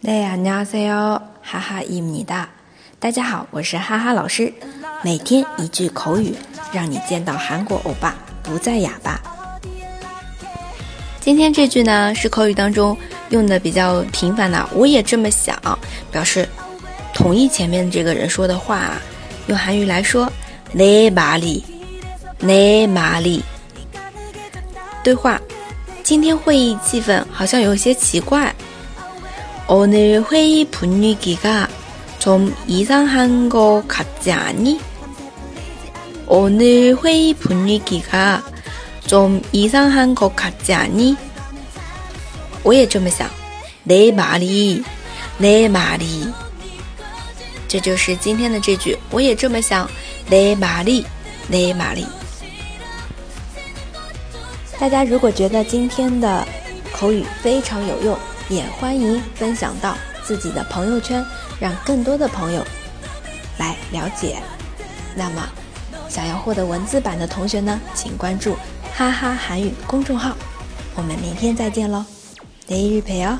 네 안녕하세요， 哈哈伊米哒。大家好，我是哈哈老师。每天一句口语，让你见到韩国欧巴不再哑巴。今天这句呢，是口语当中用的比较频繁的。我也这么想，表示同意前面这个人说的话。用韩语来说，내말 이， 내말 이。 对话，今天会议气氛好像有些奇怪。 오늘 회의 분위기가 좀 이상한 것 같지 않니? 오늘 회의 분위기가 좀 이상한 것 같지 않니? 我也这么想.내 말이, 내 말이. 这就是今天的这句，我也这么想。내 말이, 내 말이. 大家如果觉得今天的口语非常有用。 也欢迎分享到自己的朋友圈，让更多的朋友来了解。那么想要获得文字版的同学呢，请关注哈哈韩语公众号。我们明天再见喽，每日陪哦。